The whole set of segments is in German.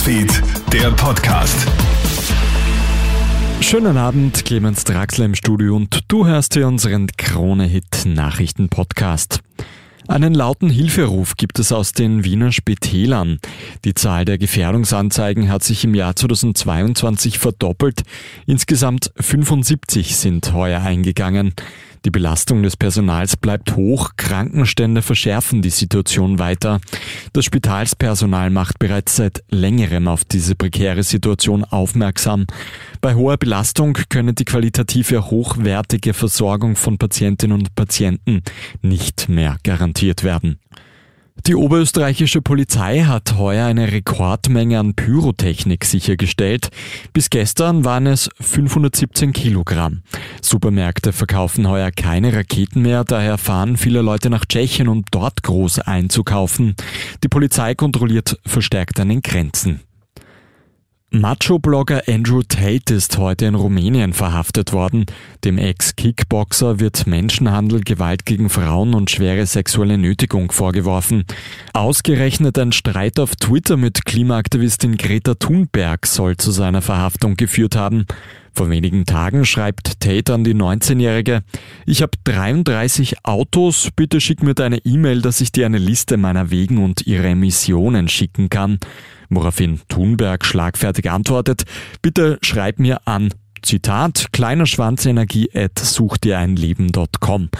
Newsfeed, der Podcast. Schönen Abend, Clemens Draxler im Studio und du hörst hier unseren Krone-Hit Nachrichten-Podcast. Einen lauten Hilferuf gibt es aus den Wiener Spitälern. Die Zahl der Gefährdungsanzeigen hat sich im Jahr 2022 verdoppelt. Insgesamt 75 sind heuer eingegangen. Die Belastung des Personals bleibt hoch, Krankenstände verschärfen die Situation weiter. Das Spitalspersonal macht bereits seit längerem auf diese prekäre Situation aufmerksam. Bei hoher Belastung könne die qualitative hochwertige Versorgung von Patientinnen und Patienten nicht mehr garantiert werden. Die oberösterreichische Polizei hat heuer eine Rekordmenge an Pyrotechnik sichergestellt. Bis gestern waren es 517 Kilogramm. Supermärkte verkaufen heuer keine Raketen mehr, daher fahren viele Leute nach Tschechien, um dort groß einzukaufen. Die Polizei kontrolliert verstärkt an den Grenzen. Macho-Blogger Andrew Tate ist heute in Rumänien verhaftet worden. Dem Ex-Kickboxer wird Menschenhandel, Gewalt gegen Frauen und schwere sexuelle Nötigung vorgeworfen. Ausgerechnet ein Streit auf Twitter mit Klimaaktivistin Greta Thunberg soll zu seiner Verhaftung geführt haben. Vor wenigen Tagen schreibt Tate an die 19-Jährige, ich habe 33 Autos, bitte schick mir deine E-Mail, dass ich dir eine Liste meiner Wegen und ihre Emissionen schicken kann. Woraufhin Thunberg schlagfertig antwortet, bitte schreib mir an. Zitat, kleiner Schwanzenergie at suchdireinleben.com.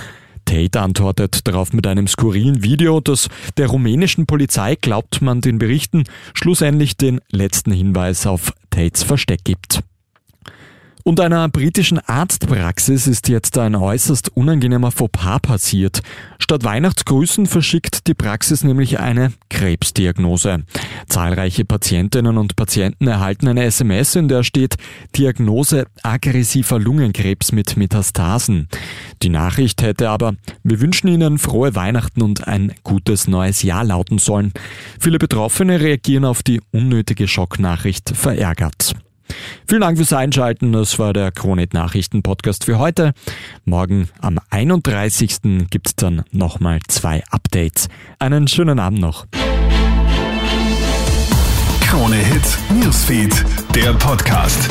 Tate antwortet darauf mit einem skurrilen Video, das der rumänischen Polizei, glaubt man den Berichten, schlussendlich den letzten Hinweis auf Tates Versteck gibt. Und einer britischen Arztpraxis ist jetzt ein äußerst unangenehmer Fauxpas passiert. Statt Weihnachtsgrüßen verschickt die Praxis nämlich eine Krebsdiagnose. Zahlreiche Patientinnen und Patienten erhalten eine SMS, in der steht Diagnose aggressiver Lungenkrebs mit Metastasen. Die Nachricht hätte aber, wir wünschen Ihnen frohe Weihnachten und ein gutes neues Jahr lauten sollen. Viele Betroffene reagieren auf die unnötige Schocknachricht verärgert. Vielen Dank fürs Einschalten. Das war der Kronet Nachrichten Podcast für heute. Morgen am 31. gibt's dann nochmal zwei Updates. Einen schönen Abend noch. Krone Hits, Newsfeed, der Podcast.